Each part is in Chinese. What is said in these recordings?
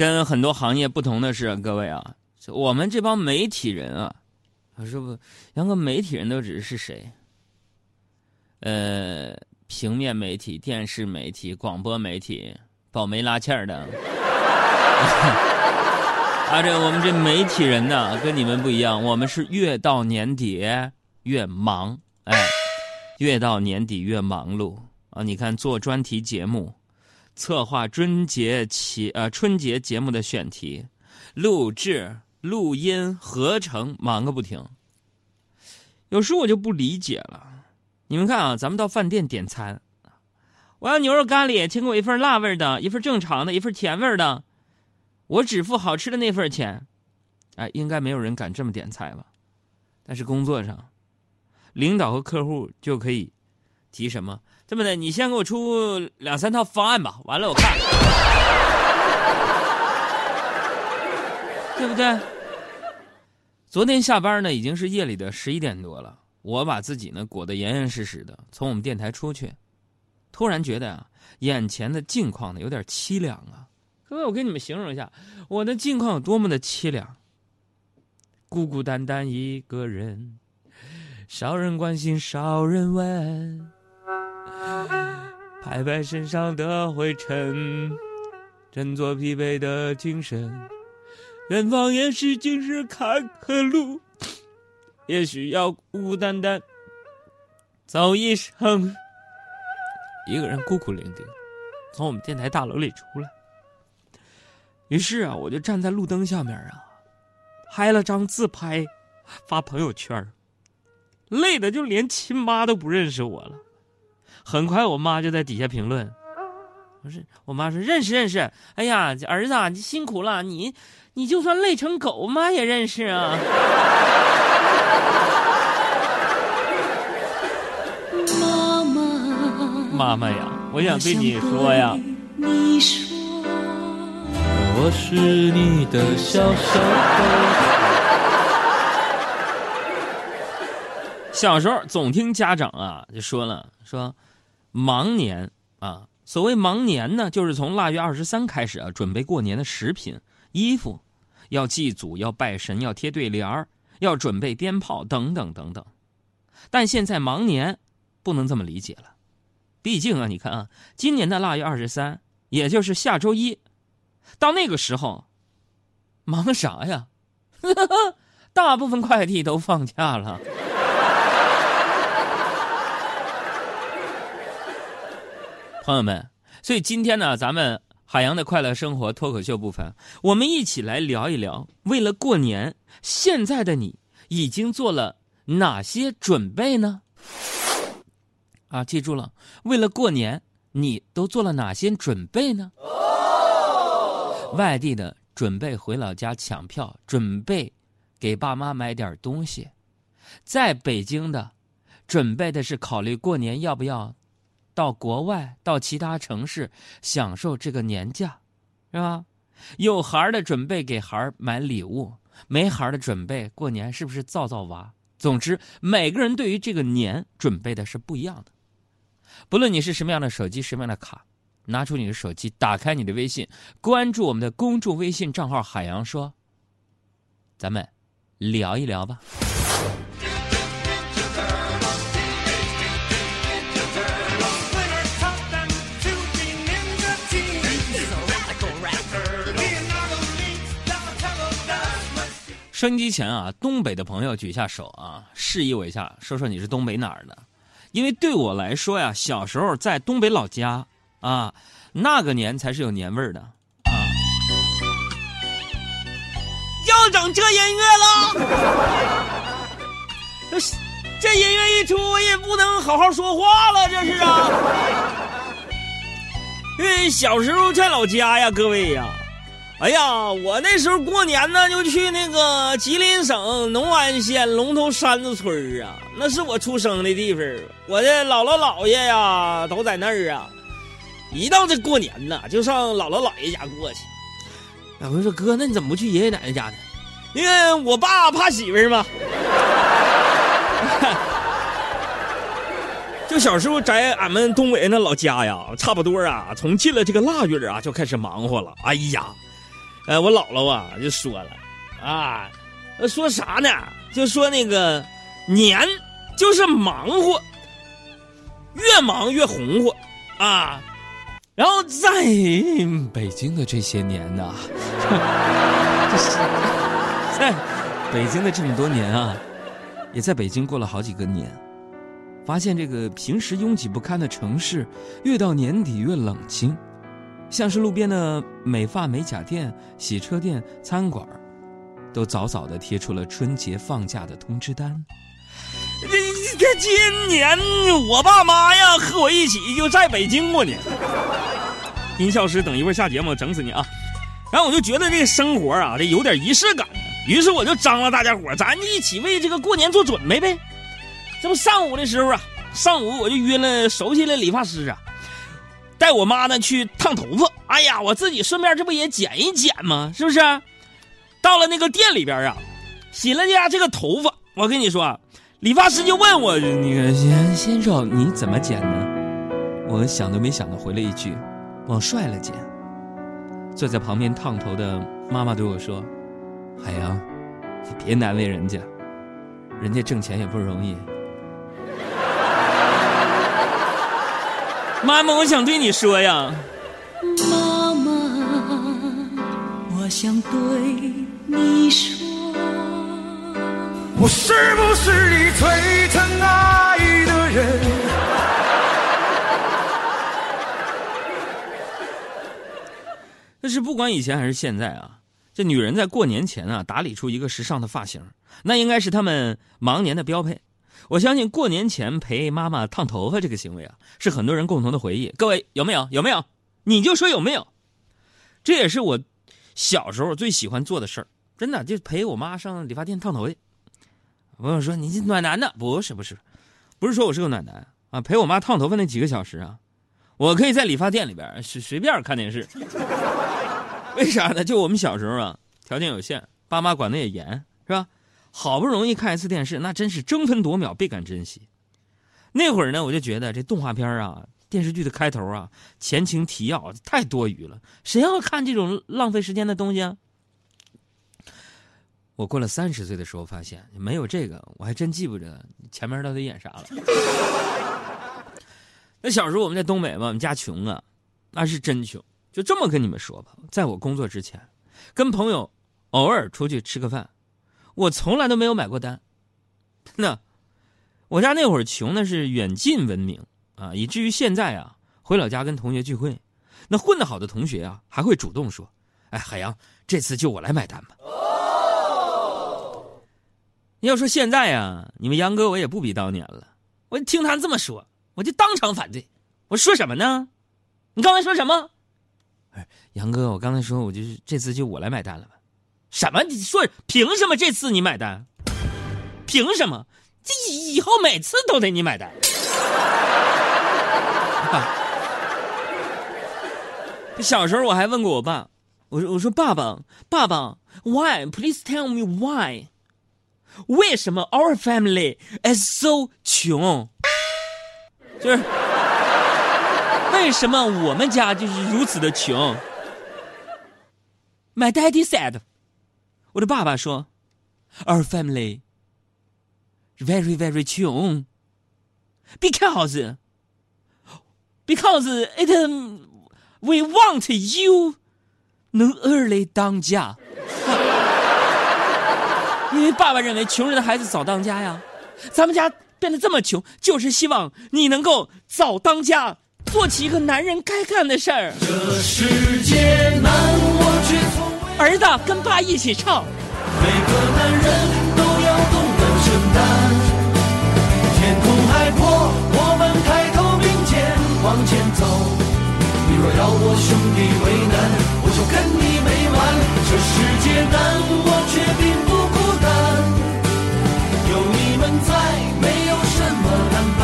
跟很多行业不同的是，各位啊，我们这帮媒体人啊，我说不，杨哥，媒体人都指的是谁？呃，平面媒体、电视媒体、广播媒体，保媒拉纤的。啊，这我们这媒体人呢，跟你们不一样，我们是越到年底越忙，哎，越到年底越忙碌啊！你看，做专题节目，策划春节节呃春节节目的选题、录制、录音、合成，忙个不停。有时我就不理解了，你们看啊，咱们到饭店点餐，我要牛肉咖喱，请给我一份辣味的，一份正常的，一份甜味的。我只付好吃的那份钱，哎，应该没有人敢这么点菜吧？但是工作上，领导和客户就可以提什么？这么的，你先给我出两三套方案吧，完了我看，对不对？昨天下班呢，已经是夜里的十一点多了，我把自己呢裹得严严实实的，从我们电台出去，突然觉得啊，眼前的境况呢有点凄凉啊。各位，我给你们形容一下我的境况有多么的凄凉。孤孤单单一个人，少人关心少人问，拍拍身上的灰尘，振作疲惫的精神。远方也许尽是坎坷路，也许要孤孤单单走一生。一个人孤苦伶仃，从我们电台大楼里出来。于是啊，我就站在路灯下面啊，拍了张自拍，发朋友圈累的就连亲妈都不认识我了。很快，我妈就在底下评论：“不是，我妈说认识认识。哎呀，儿子你辛苦了，你你就算累成狗，妈也认识啊。”妈妈，妈妈呀，我想对你说呀。你说。我是你的小小小时候总听家长啊就说了说，忙年啊，所谓忙年呢，就是从腊月二十三开始啊，准备过年的食品、衣服，要祭祖、要拜神、要贴对联儿、要准备鞭炮等等等等。但现在忙年不能这么理解了，毕竟啊，你看啊，今年的腊月二十三，也就是下周一。到那个时候，忙啥呀？大部分快递都放假了。朋友们，所以今天呢，咱们海洋的快乐生活脱口秀部分，我们一起来聊一聊，为了过年，现在的你已经做了哪些准备呢？啊，记住了，为了过年，你都做了哪些准备呢？外地的准备回老家抢票，准备给爸妈买点东西；在北京的准备的是考虑过年要不要到国外、到其他城市享受这个年假，是吧？有孩的准备给孩买礼物，没孩的准备过年是不是造造娃？总之，每个人对于这个年准备的是不一样的。不论你是什么样的手机，什么样的卡。拿出你的手机，打开你的微信，关注我们的公众微信账号“海洋说”，咱们聊一聊吧。收音机前啊，东北的朋友举一下手啊，示意我一下，说说你是东北哪儿的？因为对我来说呀，小时候在东北老家。啊，那个年才是有年味儿的啊！要整这音乐了，这音乐一出，我也不能好好说话了，这是啊！因为小时候在老家呀，各位呀，哎呀，我那时候过年呢，就去那个吉林省农安县龙头山子村啊，那是我出生的地方，我的姥姥姥爷呀都在那儿啊。一到这过年呐，就上姥姥姥爷家过去。我就说哥，那你怎么不去爷爷奶奶家呢？因为我爸怕媳妇儿嘛。就小时候在俺们东北那老家呀，差不多啊，从进了这个腊月啊，就开始忙活了。哎呀，呃，我姥姥啊就说了，啊，说啥呢？就说那个年就是忙活，越忙越红火，啊。然后在北京的这些年呢 在北京的这么多年啊，也在北京过了好几个年，发现这个平时拥挤不堪的城市，越到年底越冷清，像是路边的美发美甲店、洗车店、餐馆，都早早的贴出了春节放假的通知单。这这今年我爸妈呀和我一起就在北京过年。音效师，等一会儿下节目整死你啊！然后我就觉得这个生活啊，这有点仪式感。于是我就张罗大家伙，咱一起为这个过年做准备呗。这不上午的时候啊，上午我就约了熟悉的理发师啊，带我妈呢去烫头发。哎呀，我自己顺便这不也剪一剪吗？是不是？到了那个店里边啊，洗了家这个头发，我跟你说。理发师就问我：“那个先先生，你怎么剪呢？”我想都没想的回了一句：“往帅了剪。”坐在旁边烫头的妈妈对我说：“海洋，你别难为人家，人家挣钱也不容易。”妈妈，我想对你说呀。妈妈，我想对你说。我是不是你最疼爱的人？但是不管以前还是现在啊，这女人在过年前啊打理出一个时尚的发型，那应该是她们忙年的标配。我相信过年前陪妈妈烫头发这个行为啊，是很多人共同的回忆。各位有没有？有没有？你就说有没有？这也是我小时候最喜欢做的事儿，真的就陪我妈上理发店烫头去。朋友说：“你这暖男的不是不是，不是说我是个暖男啊！陪我妈烫头发那几个小时啊，我可以在理发店里边随随便看电视。为啥呢？就我们小时候啊，条件有限，爸妈管的也严，是吧？好不容易看一次电视，那真是争分夺秒，倍感珍惜。那会儿呢，我就觉得这动画片啊、电视剧的开头啊、前情提要太多余了，谁要看这种浪费时间的东西啊？”我过了三十岁的时候，发现没有这个，我还真记不得前面到底演啥了。那小时候我们在东北嘛，我们家穷啊，那是真穷。就这么跟你们说吧，在我工作之前，跟朋友偶尔出去吃个饭，我从来都没有买过单。那我家那会儿穷那是远近闻名啊，以至于现在啊，回老家跟同学聚会，那混得好的同学啊，还会主动说：“哎，海洋，这次就我来买单吧。”要说现在呀，你们杨哥我也不比当年了。我听他这么说，我就当场反对。我说什么呢？你刚才说什么？哎，杨哥，我刚才说我就是这次就我来买单了吧？什么？你说凭什么这次你买单？凭什么？这以后每次都得你买单？小时候我还问过我爸，我说我说爸爸爸爸，Why？Please tell me why？为什么 our family is so 穷？就是为什么我们家就是如此的穷？My daddy said，我的爸爸说，our family very very 穷，because because it we want you 能 early 当家。因为爸爸认为穷人的孩子早当家呀，咱们家变得这么穷，就是希望你能够早当家，做起一个男人该干的事儿。这世界难，我却从未。儿子，跟爸一起唱。每个男人都要懂得承担。天空海阔，我们抬头并肩往前走。你若要我兄弟为难，我就跟你没完。这世界难，我却并不孤单，有你们在，没有什么难办。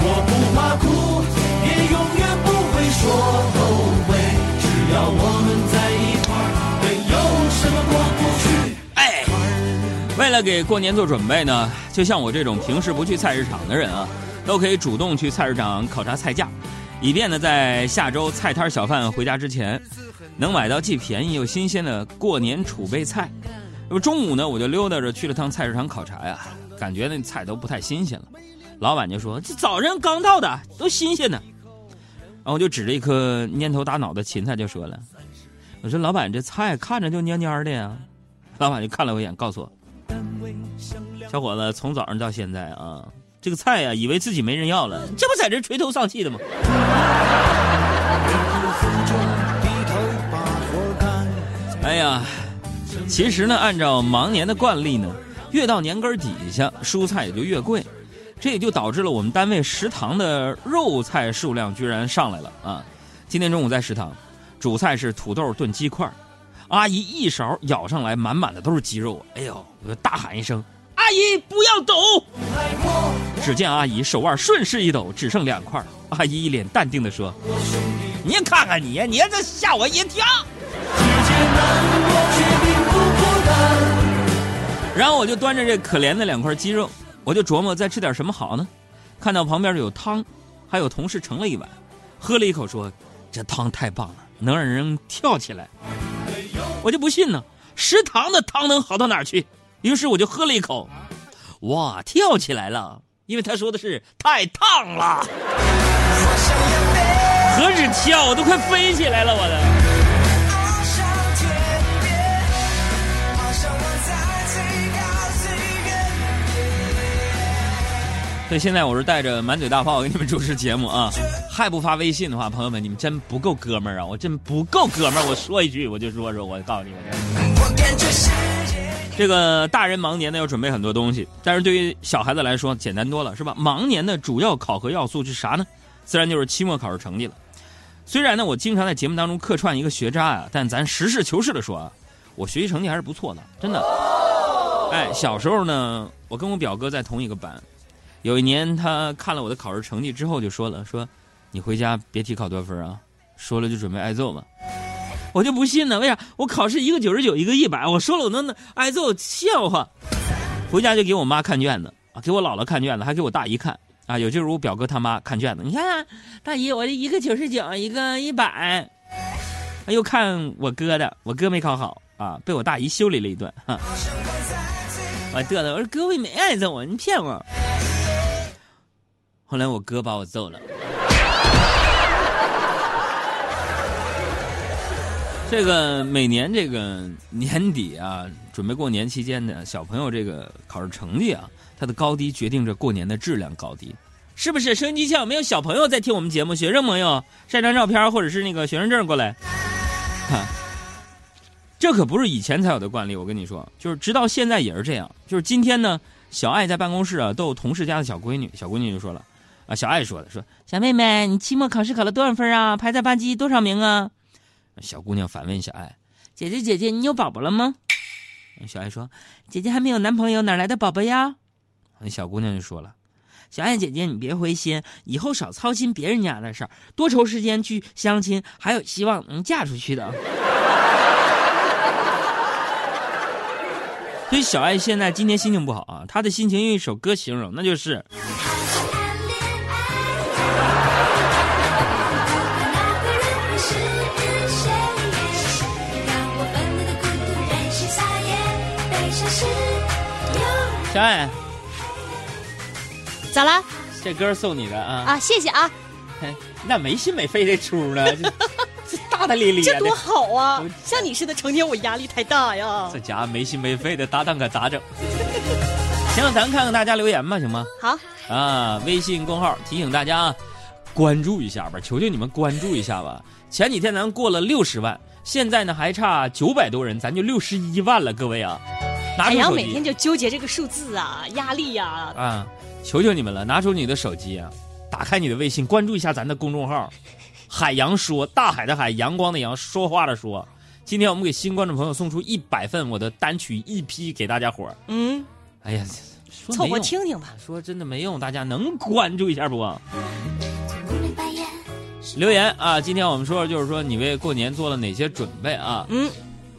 我不怕哭，也永远不会说。为了给过年做准备呢，就像我这种平时不去菜市场的人啊，都可以主动去菜市场考察菜价。以便呢在下周菜摊小贩回家之前，能买到既便宜又新鲜的过年储备菜。那么中午呢，我就溜达着去了趟菜市场考察呀，感觉那菜都不太新鲜了。老板就说：“这早上刚到的，都新鲜的。”然后我就指着一颗蔫头大脑的芹菜就说了：“我说老板，这菜看着就蔫蔫的呀。”老板就看了我一眼，告诉我：“小伙子，从早上到现在啊，这个菜呀，以为自己没人要了，这不在这垂头丧气的吗？” 哎呀，其实呢，按照忙年的惯例呢，越到年根底下，蔬菜也就越贵。这也就导致了我们单位食堂的肉菜数量居然上来了啊！今天中午在食堂，主菜是土豆炖鸡块，阿姨一勺舀上来，满满的都是鸡肉。哎呦，我就大喊一声：“阿姨不要抖！”只见阿姨手腕顺势一抖，只剩两块。阿姨一脸淡定的说：“你看看你，你这吓我一跳。”然后我就端着这可怜的两块鸡肉。我就琢磨再吃点什么好呢？看到旁边有汤，还有同事盛了一碗，喝了一口，说：“这汤太棒了，能让人跳起来。”我就不信呢，食堂的汤能好到哪儿去？于是我就喝了一口，哇，跳起来了！因为他说的是太烫了，何止跳，我都快飞起来了，我的。所以现在我是带着满嘴大炮给你们主持节目啊！还不发微信的话，朋友们，你们真不够哥们儿啊！我真不够哥们儿！我说一句，我就说说，我告诉你们，这个大人忙年呢要准备很多东西，但是对于小孩子来说简单多了，是吧？忙年的主要考核要素是啥呢？自然就是期末考试成绩了。虽然呢，我经常在节目当中客串一个学渣啊，但咱实事求是的说啊，我学习成绩还是不错的，真的。哎，小时候呢，我跟我表哥在同一个班。有一年，他看了我的考试成绩之后，就说了：“说，你回家别提考多少分啊，说了就准备挨揍嘛。”我就不信呢，为啥？我考试一个九十九，一个一百，我说了我能挨揍，笑话。回家就给我妈看卷子啊，给我姥姥看卷子，还给我大姨看啊，有就是我表哥他妈看卷子。你看看，大姨，我这一个九十九，一个一百。又看我哥的，我哥没考好啊，被我大姨修理了一顿。哈，我嘚瑟，我说哥我也没挨揍啊，你骗我。后来我哥把我揍了。这个每年这个年底啊，准备过年期间的小朋友这个考试成绩啊，它的高低决定着过年的质量高低，是不是？收音机前有没有小朋友在听我们节目？学生朋友，晒张照片或者是那个学生证过来。哈，这可不是以前才有的惯例，我跟你说，就是直到现在也是这样。就是今天呢，小爱在办公室啊，都有同事家的小闺女，小闺女就说了。啊，小爱说的说，小妹妹，你期末考试考了多少分啊？排在班级多少名啊？小姑娘反问小爱：“姐姐姐姐，你有宝宝了吗？”小爱说：“姐姐还没有男朋友，哪来的宝宝呀？”那小姑娘就说了：“小爱姐姐，你别灰心，以后少操心别人家的事儿，多抽时间去相亲，还有希望能嫁出去的。”所以小爱现在今天心情不好啊，她的心情用一首歌形容，那就是。小爱，咋了？这歌送你的啊！啊，谢谢啊！那没心没肺这出呢，这 大大咧咧的，这多好啊！像你似的成天我压力太大呀。这家没心没肺的搭档可咋整？行，咱看看大家留言吧，行吗？好。啊，微信公号提醒大家啊，关注一下吧，求求你们关注一下吧。前几天咱过了六十万，现在呢还差九百多人，咱就六十一万了，各位啊！海洋每天就纠结这个数字啊，压力呀！啊，求求你们了，拿出你的手机啊，打开你的微信，关注一下咱的公众号“海洋说”，大海的海，阳光的阳，说话的说。今天我们给新观众朋友送出一百份我的单曲 EP 给大家伙儿。嗯，哎呀，凑合听听吧。说真的没用，大家能关注一下不？留言啊！今天我们说就是说你为过年做了哪些准备啊？嗯。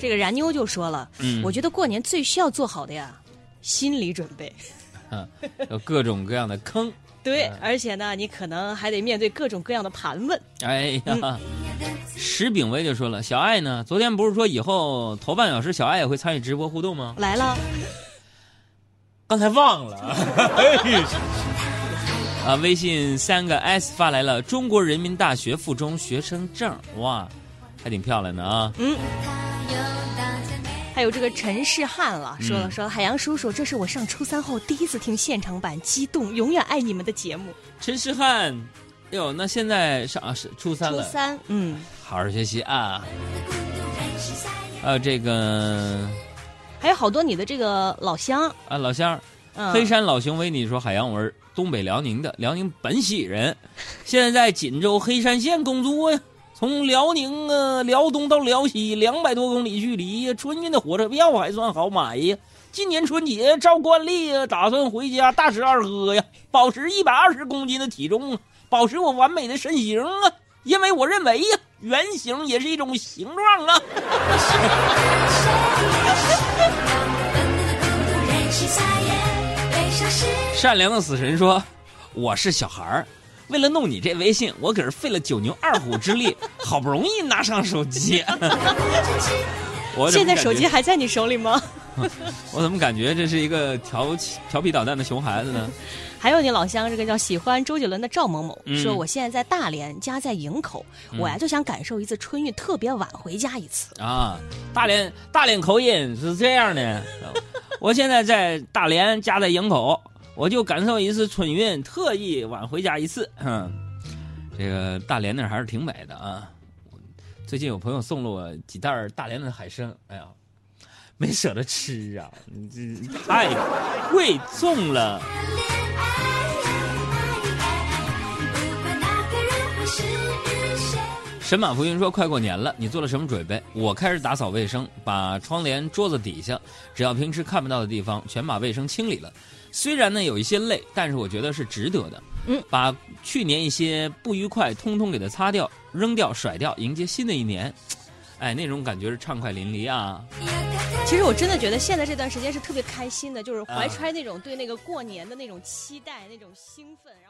这个然妞就说了，嗯，我觉得过年最需要做好的呀，心理准备，嗯，有各种各样的坑，对，嗯而且呢，你可能还得面对各种各样的盘问。哎呀，石炳威就说了，小爱呢，昨天不是说以后头半小时小爱也会参与直播互动吗？来了，刚才忘了。啊，微信三个 S 发来了中国人民大学附中学生证，哇，还挺漂亮的啊。嗯。还有这个陈世汉了，说了嗯说海洋叔叔，这是我上初三后第一次听现场版，激动，永远爱你们的节目。陈世汉，哟，那现在上啊是初三了，初三，嗯，好好学习啊。还有这个还有好多你的这个老乡，啊，老乡，嗯，黑山老熊维尼说：“海洋，我是东北辽宁的，辽宁本溪人，现在在锦州黑山县工作呀。从辽宁啊辽东到辽西两百多公里距离呀，春运的火车票还算好买呀。今年春节照惯例啊，打算回家大吃二喝呀，保持一百二十公斤的体重，保持我完美的身形啊。因为我认为呀，圆形也是一种形状啊。”善良的死神说：“我是小孩儿，为了弄你这微信，我可是费了九牛二虎之力，好不容易拿上手机。我现在手机还在你手里吗？我怎么感觉这是一个调起调皮捣蛋的熊孩子呢？还有你老乡这个叫喜欢周杰伦的赵某某、嗯说，我现在在大连，家在营口，我呀就想感受一次春运，特别晚回家一次。啊，大连大连口音是这样的，我现在在大连，家在营口，我就感受一次春运，特意晚回家一次。哼，这个大连那还是挺美的啊。最近有朋友送了我几袋大连的海参，哎呀，没舍得吃啊，你这太贵重了。神马浮云说：“快过年了，你做了什么准备？我开始打扫卫生，把窗帘、桌子底下，只要平时看不到的地方，全把卫生清理了。虽然呢有一些累，但是我觉得是值得的。嗯，把去年一些不愉快通通给它擦掉、扔掉、甩掉，迎接新的一年。哎，那种感觉是畅快淋漓啊！其实我真的觉得现在这段时间是特别开心的，就是怀啊揣那种对那个过年的那种期待、那种兴奋，然后。